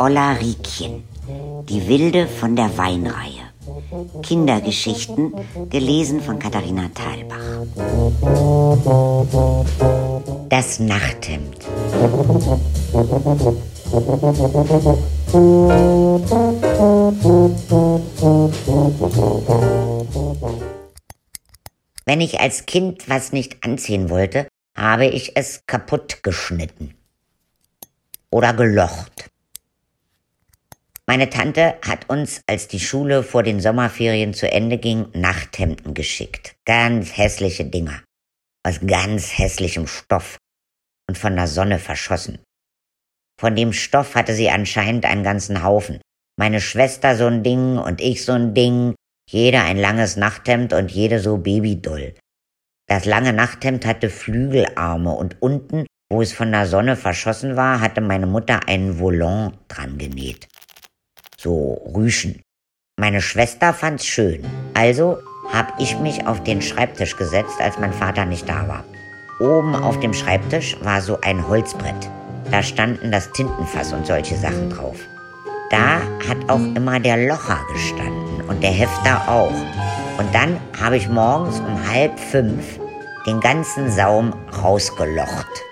Olla Riekchen, die Wilde von der Weinreihe. Kindergeschichten, gelesen von Katharina Thalbach. Das Nachthemd. Wenn ich als Kind was nicht anziehen wollte, habe ich es kaputt geschnitten oder gelocht. Meine Tante hat uns, als die Schule vor den Sommerferien zu Ende ging, Nachthemden geschickt. Ganz hässliche Dinger. Aus ganz hässlichem Stoff und von der Sonne verschossen. Von dem Stoff hatte sie anscheinend einen ganzen Haufen. Meine Schwester so ein Ding und ich so ein Ding jeder ein langes Nachthemd und jede so babydoll. Das lange Nachthemd hatte Flügelarme und unten, wo es von der Sonne verschossen war, hatte meine Mutter einen Volant dran genäht. So Rüschen. Meine Schwester fand's schön. Also hab ich mich auf den Schreibtisch gesetzt, als mein Vater nicht da war. Oben auf dem Schreibtisch war so ein Holzbrett. Da standen das Tintenfass und solche Sachen drauf. Da hat auch immer der Locher gestanden und der Hefter auch. Und dann habe ich morgens um halb fünf den ganzen Saum rausgelocht.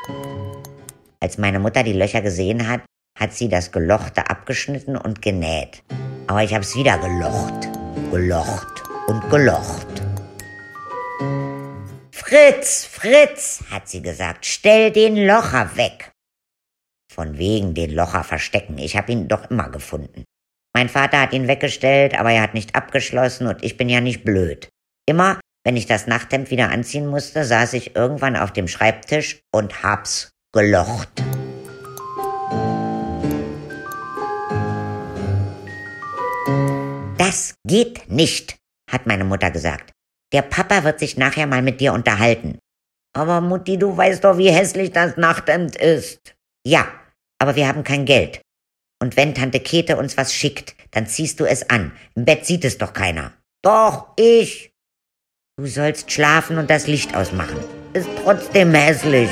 Als meine Mutter die Löcher gesehen hat, hat sie das Gelochte abgeschnitten und genäht. Aber ich habe es wieder gelocht, gelocht und gelocht. Fritz, Fritz, hat sie gesagt, stell den Locher weg. Von wegen den Locher verstecken. Ich habe ihn doch immer gefunden. Mein Vater hat ihn weggestellt, aber er hat nicht abgeschlossen und ich bin ja nicht blöd. Immer, wenn ich das Nachthemd wieder anziehen musste, saß ich irgendwann auf dem Schreibtisch und hab's gelocht. Geht nicht, hat meine Mutter gesagt. Der Papa wird sich nachher mal mit dir unterhalten. Aber Mutti, du weißt doch, wie hässlich das Nachthemd ist. Ja, aber wir haben kein Geld. Und wenn Tante Käthe uns was schickt, dann ziehst du es an. Im Bett sieht es doch keiner. Doch, ich. Du sollst schlafen und das Licht ausmachen. Ist trotzdem hässlich.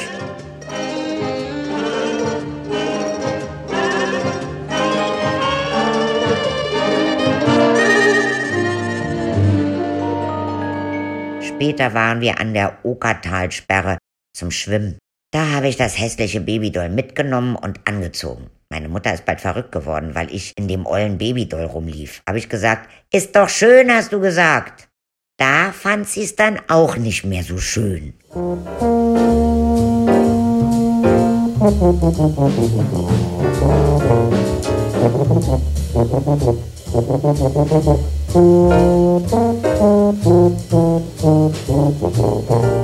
Später waren wir an der Okertalsperre zum Schwimmen. Da habe ich das hässliche Babydoll mitgenommen und angezogen. Meine Mutter ist bald verrückt geworden, weil ich in dem ollen Babydoll rumlief. Habe ich gesagt, ist doch schön, hast du gesagt. Da fand sie es dann auch nicht mehr so schön. Musik Oh, oh, oh, oh, oh.